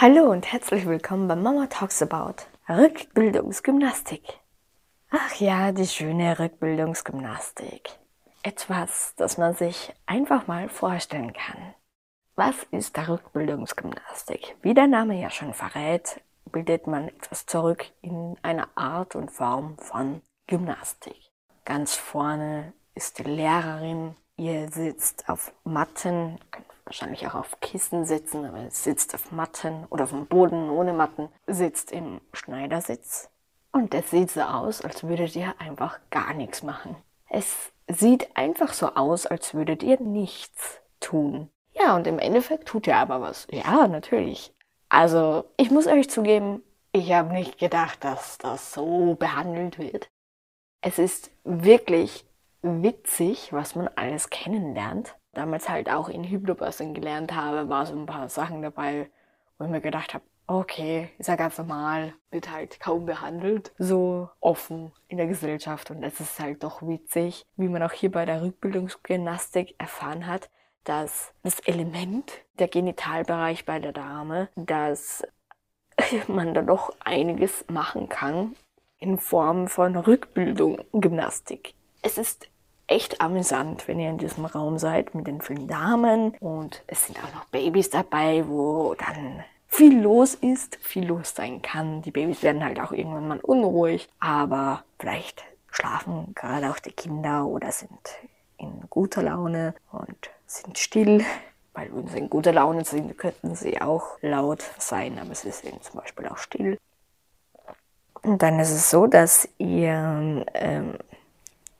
Hallo und herzlich willkommen bei Mama Talks About Rückbildungsgymnastik. Ach ja, die schöne Rückbildungsgymnastik. Etwas, das man sich einfach mal vorstellen kann. Was ist der Rückbildungsgymnastik? Wie der Name ja schon verrät, bildet man etwas zurück in einer Art und Form von Gymnastik. Ganz vorne ist die Lehrerin, ihr sitzt auf Matten, wahrscheinlich auch auf Kissen sitzen, aber es sitzt auf Matten oder auf dem Boden ohne Matten, sitzt im Schneidersitz. Und es sieht so aus, als würdet ihr einfach gar nichts machen. Es sieht einfach so aus, als würdet ihr nichts tun. Ja, und im Endeffekt tut ihr aber was. Ja, natürlich. Also, ich muss euch zugeben, ich habe nicht gedacht, dass das so behandelt wird. Es ist wirklich witzig, was man alles kennenlernt damals halt auch in Hypnobirthing gelernt habe, war so ein paar Sachen dabei, wo ich mir gedacht habe, okay, ist ja ganz normal, wird halt kaum behandelt, so offen in der Gesellschaft. Und es ist halt doch witzig, wie man auch hier bei der Rückbildungsgymnastik erfahren hat, dass das Element, der Genitalbereich bei der Dame, dass man da doch einiges machen kann in Form von Rückbildung, Gymnastik. Es ist echt amüsant, wenn ihr in diesem Raum seid mit den vielen Damen. Und es sind auch noch Babys dabei, wo dann viel los ist, viel los sein kann. Die Babys werden halt auch irgendwann mal unruhig, aber vielleicht schlafen gerade auch die Kinder oder sind in guter Laune und sind still. Weil wenn sie in guter Laune sind, könnten sie auch laut sein, aber sie sind zum Beispiel auch still. Und dann ist es so, dass ihr ähm,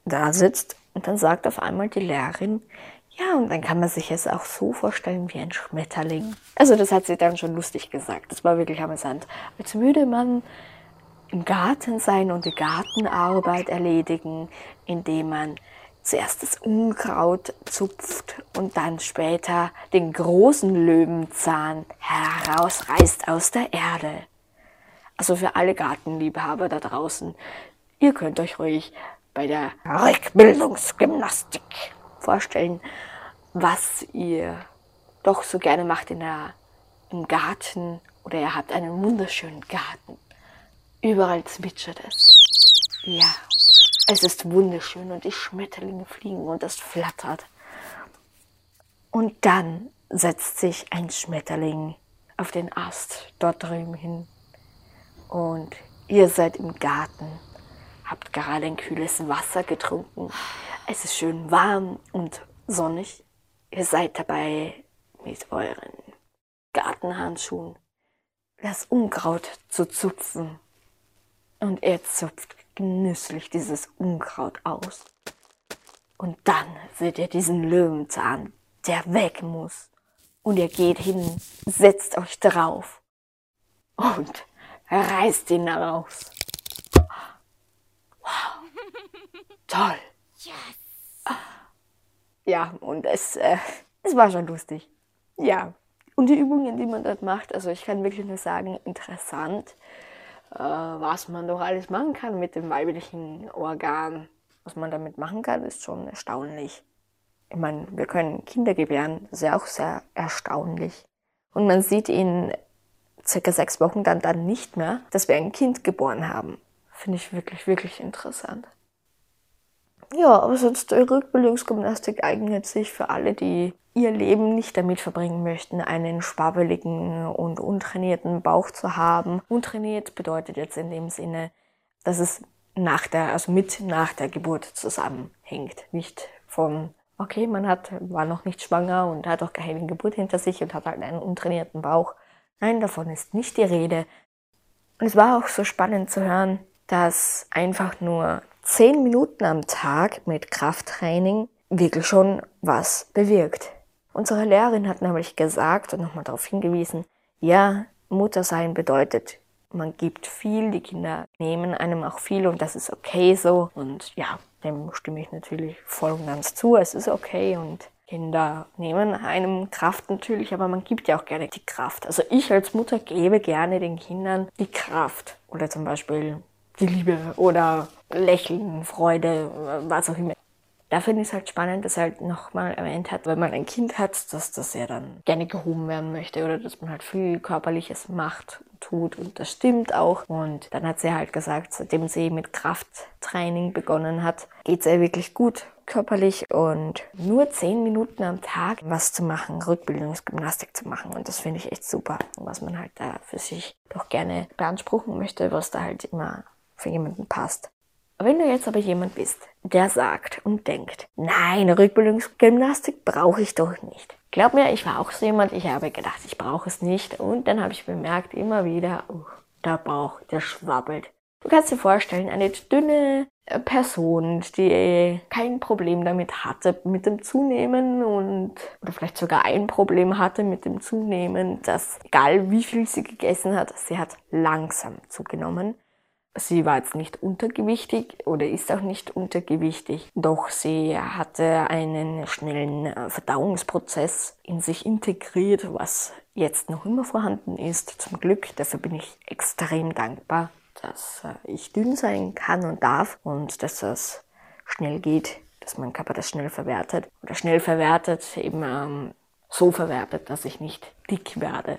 da sitzt und dann sagt auf einmal die Lehrerin, ja, und dann kann man sich es auch so vorstellen wie ein Schmetterling. Also das hat sie dann schon lustig gesagt. Das war wirklich amüsant. Als würde man im Garten sein und die Gartenarbeit erledigen, indem man zuerst das Unkraut zupft und dann später den großen Löwenzahn herausreißt aus der Erde. Also für alle Gartenliebhaber da draußen, ihr könnt euch ruhig bei der Rückbildungsgymnastik vorstellen, was ihr doch so gerne macht in der, im Garten oder ihr habt einen wunderschönen Garten. Überall zwitschert es. Ja, es ist wunderschön und die Schmetterlinge fliegen und es flattert. Und dann setzt sich ein Schmetterling auf den Ast dort drüben hin. Und ihr seid im Garten habt gerade ein kühles Wasser getrunken. Es ist schön warm und sonnig. Ihr seid dabei mit euren Gartenhandschuhen das Unkraut zu zupfen. Und er zupft genüsslich dieses Unkraut aus. Und dann seht ihr diesen Löwenzahn, der weg muss. Und ihr geht hin, setzt euch drauf und reißt ihn raus. Toll. Yes. Ja, und es, äh, es war schon lustig. Ja, und die Übungen, die man dort macht, also ich kann wirklich nur sagen, interessant, äh, was man doch alles machen kann mit dem weiblichen Organ. Was man damit machen kann, ist schon erstaunlich. Ich meine, wir können Kinder gebären, das ist ja auch sehr erstaunlich. Und man sieht in circa sechs Wochen dann, dann nicht mehr, dass wir ein Kind geboren haben. Finde ich wirklich, wirklich interessant. Ja, aber sonst äh, Rückbildungsgymnastik eignet sich für alle, die ihr Leben nicht damit verbringen möchten, einen schwabbeligen und untrainierten Bauch zu haben. Untrainiert bedeutet jetzt in dem Sinne, dass es nach der, also mit nach der Geburt zusammenhängt. Nicht von, okay, man hat, war noch nicht schwanger und hat auch keine Geburt hinter sich und hat halt einen untrainierten Bauch. Nein, davon ist nicht die Rede. Und es war auch so spannend zu hören, dass einfach nur zehn Minuten am Tag mit Krafttraining wirklich schon was bewirkt. Unsere Lehrerin hat nämlich gesagt und nochmal darauf hingewiesen, ja, Muttersein bedeutet, man gibt viel, die Kinder nehmen einem auch viel und das ist okay so. Und ja, dem stimme ich natürlich voll und ganz zu. Es ist okay und Kinder nehmen einem Kraft natürlich, aber man gibt ja auch gerne die Kraft. Also ich als Mutter gebe gerne den Kindern die Kraft. Oder zum Beispiel die Liebe oder Lächeln, Freude, was auch immer. da finde ich es halt spannend, dass er halt nochmal erwähnt hat, wenn man ein Kind hat, dass das ja dann gerne gehoben werden möchte oder dass man halt viel Körperliches macht tut und das stimmt auch. Und dann hat sie halt gesagt, seitdem sie mit Krafttraining begonnen hat, geht es ihr wirklich gut körperlich und nur zehn Minuten am Tag was zu machen, Rückbildungsgymnastik zu machen. Und das finde ich echt super, was man halt da für sich doch gerne beanspruchen möchte, was da halt immer für jemanden passt. Wenn du jetzt aber jemand bist, der sagt und denkt, nein, Rückbildungsgymnastik brauche ich doch nicht. Glaub mir, ich war auch so jemand, ich habe gedacht, ich brauche es nicht. Und dann habe ich bemerkt, immer wieder, oh, der Bauch, der schwabbelt. Du kannst dir vorstellen, eine dünne äh, Person, die kein Problem damit hatte, mit dem Zunehmen und, oder vielleicht sogar ein Problem hatte mit dem Zunehmen, dass egal wie viel sie gegessen hat, sie hat langsam zugenommen. Sie war jetzt nicht untergewichtig oder ist auch nicht untergewichtig, doch sie hatte einen schnellen äh, Verdauungsprozess in sich integriert, was jetzt noch immer vorhanden ist. Zum Glück, dafür bin ich extrem dankbar, dass äh, ich dünn sein kann und darf und dass das schnell geht, dass mein Körper das schnell verwertet oder schnell verwertet, eben ähm, so verwertet, dass ich nicht dick werde.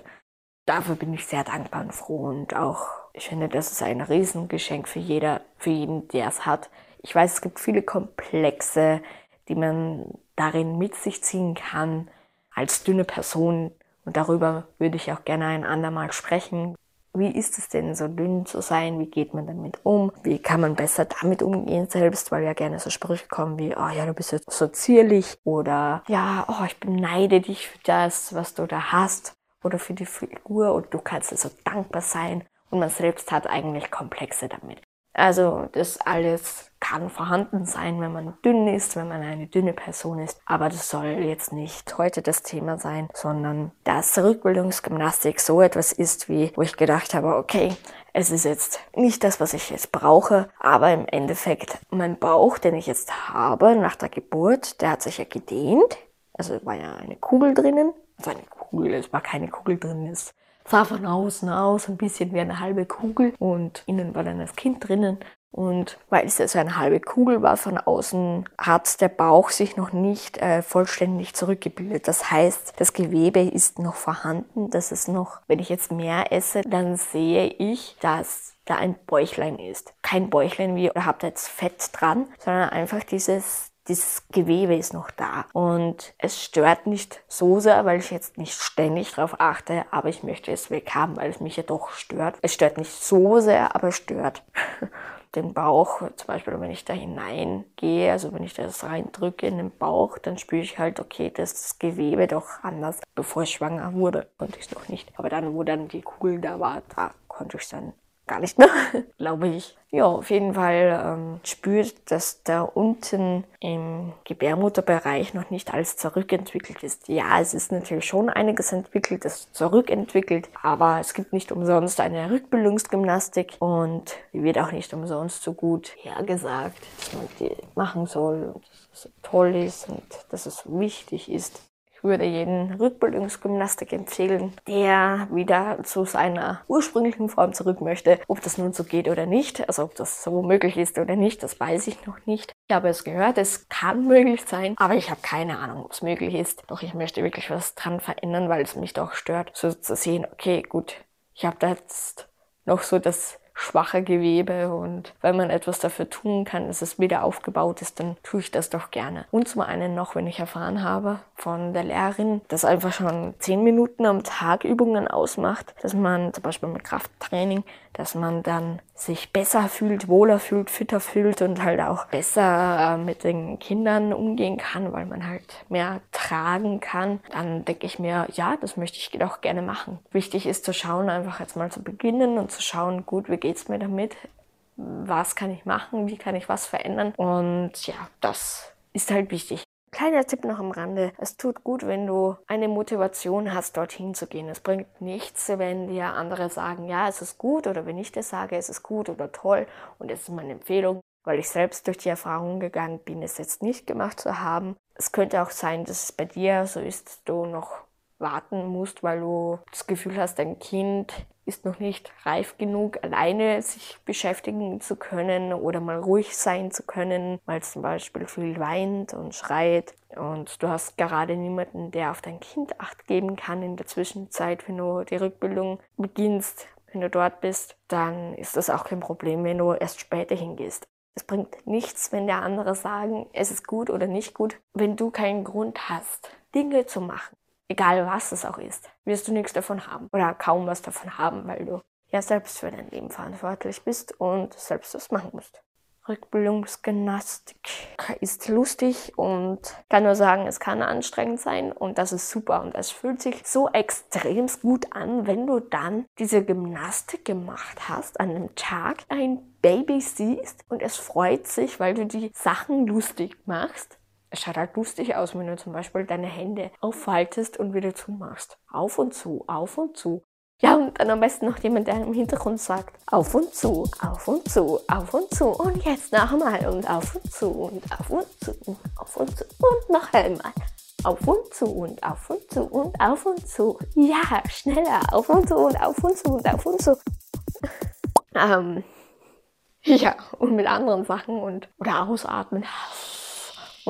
Dafür bin ich sehr dankbar und froh und auch ich finde, das ist ein Riesengeschenk für jeder, für jeden, der es hat. Ich weiß, es gibt viele Komplexe, die man darin mit sich ziehen kann als dünne Person. Und darüber würde ich auch gerne ein andermal sprechen. Wie ist es denn, so dünn zu sein? Wie geht man damit um? Wie kann man besser damit umgehen selbst? Weil ja gerne so Sprüche kommen wie, oh ja, du bist jetzt so zierlich oder ja, oh, ich beneide dich für das, was du da hast oder für die Figur und du kannst so dankbar sein und man selbst hat eigentlich Komplexe damit. Also das alles kann vorhanden sein, wenn man dünn ist, wenn man eine dünne Person ist. Aber das soll jetzt nicht heute das Thema sein, sondern dass Rückbildungsgymnastik so etwas ist, wie wo ich gedacht habe, okay, es ist jetzt nicht das, was ich jetzt brauche, aber im Endeffekt mein Bauch, den ich jetzt habe nach der Geburt, der hat sich ja gedehnt. Also war ja eine Kugel drinnen. Also eine Kugel, es war keine Kugel drin, es sah von außen aus ein bisschen wie eine halbe Kugel und innen war dann das Kind drinnen. Und weil es also eine halbe Kugel war von außen, hat der Bauch sich noch nicht äh, vollständig zurückgebildet. Das heißt, das Gewebe ist noch vorhanden. Das ist noch, wenn ich jetzt mehr esse, dann sehe ich, dass da ein Bäuchlein ist. Kein Bäuchlein wie, oder habt ihr jetzt Fett dran, sondern einfach dieses, dieses Gewebe ist noch da. Und es stört nicht so sehr, weil ich jetzt nicht ständig darauf achte, aber ich möchte es weghaben, weil es mich ja doch stört. Es stört nicht so sehr, aber es stört. den Bauch, zum Beispiel wenn ich da hineingehe, also wenn ich das reindrücke in den Bauch, dann spüre ich halt, okay, das das Gewebe doch anders. Bevor ich schwanger wurde, konnte ich es noch nicht. Aber dann, wo dann die Kugel da war, da konnte ich es dann gar nicht mehr, glaube ich. Ja, auf jeden Fall ähm, spürt, dass da unten im Gebärmutterbereich noch nicht alles zurückentwickelt ist. Ja, es ist natürlich schon einiges entwickelt, es zurückentwickelt, aber es gibt nicht umsonst eine Rückbildungsgymnastik und die wird auch nicht umsonst so gut hergesagt, dass man die machen soll und dass es toll ist und dass es wichtig ist. Ich würde jeden Rückbildungsgymnastik empfehlen, der wieder zu seiner ursprünglichen Form zurück möchte. Ob das nun so geht oder nicht, also ob das so möglich ist oder nicht, das weiß ich noch nicht. Ich habe es gehört, es kann möglich sein, aber ich habe keine Ahnung, ob es möglich ist. Doch ich möchte wirklich was dran verändern, weil es mich doch stört, so zu sehen, okay, gut, ich habe da jetzt noch so das schwache Gewebe und wenn man etwas dafür tun kann, dass es wieder aufgebaut ist, dann tue ich das doch gerne. Und zum einen noch, wenn ich erfahren habe von der Lehrerin, dass einfach schon zehn Minuten am Tag Übungen ausmacht, dass man zum Beispiel mit Krafttraining, dass man dann sich besser fühlt, wohler fühlt, fitter fühlt und halt auch besser äh, mit den Kindern umgehen kann, weil man halt mehr tragen kann, dann denke ich mir, ja, das möchte ich doch gerne machen. Wichtig ist zu schauen, einfach jetzt mal zu beginnen und zu schauen, gut, wie geht's mir damit? Was kann ich machen? Wie kann ich was verändern? Und ja, das ist halt wichtig. Kleiner Tipp noch am Rande. Es tut gut, wenn du eine Motivation hast, dorthin zu gehen. Es bringt nichts, wenn dir andere sagen, ja, es ist gut oder wenn ich das sage, es ist gut oder toll und es ist meine Empfehlung, weil ich selbst durch die Erfahrung gegangen bin, es jetzt nicht gemacht zu haben. Es könnte auch sein, dass es bei dir so ist, du noch warten musst, weil du das Gefühl hast, dein Kind ist noch nicht reif genug, alleine sich beschäftigen zu können oder mal ruhig sein zu können, weil es zum Beispiel viel weint und schreit und du hast gerade niemanden, der auf dein Kind acht geben kann in der Zwischenzeit, wenn du die Rückbildung beginnst, wenn du dort bist, dann ist das auch kein Problem, wenn du erst später hingehst. Es bringt nichts, wenn der andere sagen, es ist gut oder nicht gut, wenn du keinen Grund hast, Dinge zu machen. Egal was es auch ist, wirst du nichts davon haben oder kaum was davon haben, weil du ja selbst für dein Leben verantwortlich bist und selbst das machen musst. Rückbildungsgymnastik ist lustig und kann nur sagen, es kann anstrengend sein und das ist super und es fühlt sich so extrem gut an, wenn du dann diese Gymnastik gemacht hast an einem Tag, ein Baby siehst und es freut sich, weil du die Sachen lustig machst. Es schaut halt lustig aus, wenn du zum Beispiel deine Hände auffaltest und wieder zumachst. Auf und zu, auf und zu. Ja, und dann am besten noch jemand, der im Hintergrund sagt, auf und zu, auf und zu, auf und zu. Und jetzt noch einmal und auf und zu und auf und zu und auf und zu und noch einmal. Auf und zu und auf und zu und auf und zu. Ja, schneller. Auf und zu und auf und zu und auf und zu. ähm, ja, und mit anderen Sachen und oder ausatmen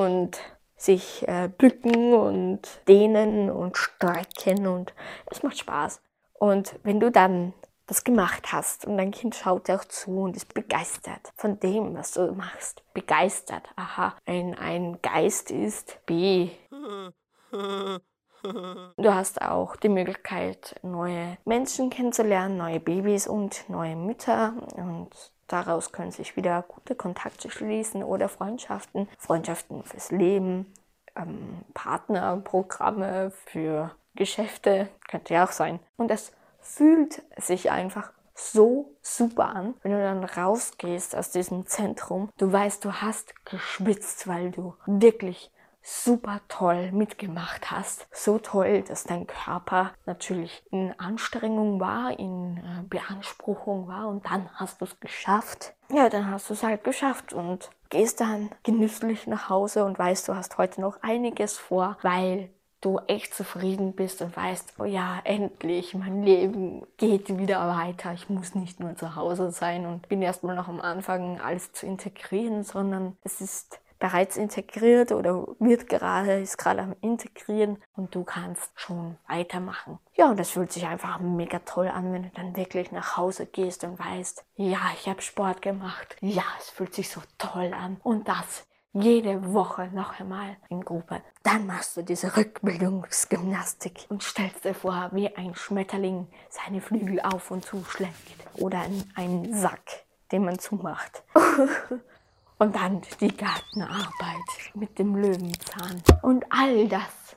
und sich äh, bücken und dehnen und strecken und es macht Spaß. Und wenn du dann das gemacht hast und dein Kind schaut dir auch zu und ist begeistert von dem, was du machst. Begeistert. Aha, ein, ein Geist ist B. Du hast auch die Möglichkeit, neue Menschen kennenzulernen, neue Babys und neue Mütter. Und daraus können sich wieder gute Kontakte schließen oder Freundschaften. Freundschaften fürs Leben, ähm, Partnerprogramme für Geschäfte, könnte ja auch sein. Und es fühlt sich einfach so super an, wenn du dann rausgehst aus diesem Zentrum. Du weißt, du hast geschwitzt, weil du wirklich super toll mitgemacht hast. So toll, dass dein Körper natürlich in Anstrengung war, in äh, Beanspruchung war und dann hast du es geschafft. Ja, dann hast du es halt geschafft und gehst dann genüsslich nach Hause und weißt, du hast heute noch einiges vor, weil du echt zufrieden bist und weißt, oh ja, endlich, mein Leben geht wieder weiter. Ich muss nicht nur zu Hause sein und bin erstmal noch am Anfang alles zu integrieren, sondern es ist bereits integriert oder wird gerade, ist gerade am Integrieren und du kannst schon weitermachen. Ja, und das fühlt sich einfach mega toll an, wenn du dann wirklich nach Hause gehst und weißt, ja, ich habe Sport gemacht. Ja, es fühlt sich so toll an. Und das jede Woche noch einmal in Gruppe. Dann machst du diese Rückbildungsgymnastik und stellst dir vor, wie ein Schmetterling seine Flügel auf und zuschlägt. Oder einen Sack, den man zumacht. und dann die Gartenarbeit mit dem Löwenzahn. Und all das.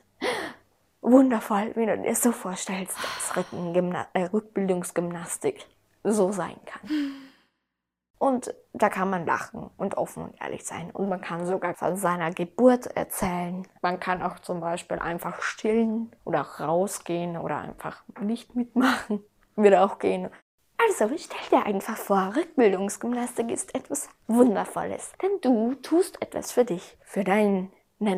Wundervoll, wenn du dir so vorstellst, dass äh, Rückbildungsgymnastik so sein kann. Und da kann man lachen und offen und ehrlich sein. Und man kann sogar von seiner Geburt erzählen. Man kann auch zum Beispiel einfach stillen oder rausgehen oder einfach nicht mitmachen. Würde auch gehen. Also stell dir einfach vor, Rückbildungsgymnastik ist etwas Wundervolles. Denn du tust etwas für dich, für deinen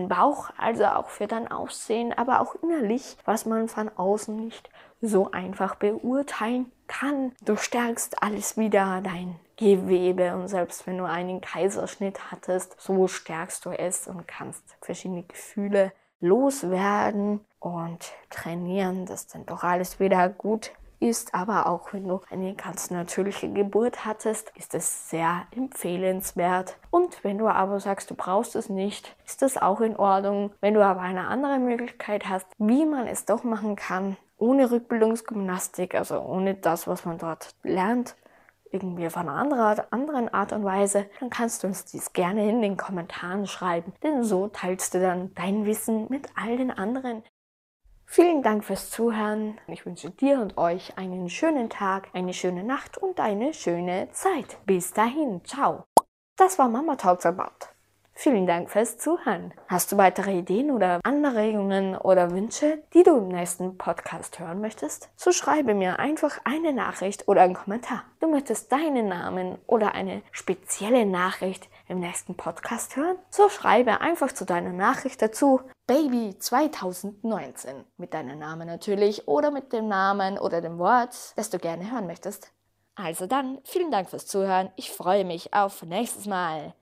Bauch, also auch für dein Aussehen, aber auch innerlich, was man von außen nicht so einfach beurteilen kann. Du stärkst alles wieder, dein Gewebe und selbst wenn du einen Kaiserschnitt hattest, so stärkst du es und kannst verschiedene Gefühle loswerden und trainieren, dass dann doch alles wieder gut ist. Aber auch wenn du eine ganz natürliche Geburt hattest, ist es sehr empfehlenswert. Und wenn du aber sagst, du brauchst es nicht, ist das auch in Ordnung. Wenn du aber eine andere Möglichkeit hast, wie man es doch machen kann, ohne Rückbildungsgymnastik, also ohne das, was man dort lernt, irgendwie auf eine andere, anderen Art und Weise, dann kannst du uns dies gerne in den Kommentaren schreiben, denn so teilst du dann dein Wissen mit all den anderen. Vielen Dank fürs Zuhören. Ich wünsche dir und euch einen schönen Tag, eine schöne Nacht und eine schöne Zeit. Bis dahin, ciao. Das war Mama Talks About. Vielen Dank fürs Zuhören. Hast du weitere Ideen oder Anregungen oder Wünsche, die du im nächsten Podcast hören möchtest? So schreibe mir einfach eine Nachricht oder einen Kommentar. Du möchtest deinen Namen oder eine spezielle Nachricht im nächsten Podcast hören? So schreibe einfach zu deiner Nachricht dazu Baby 2019 mit deinem Namen natürlich oder mit dem Namen oder dem Wort, das du gerne hören möchtest. Also dann, vielen Dank fürs Zuhören. Ich freue mich auf nächstes Mal.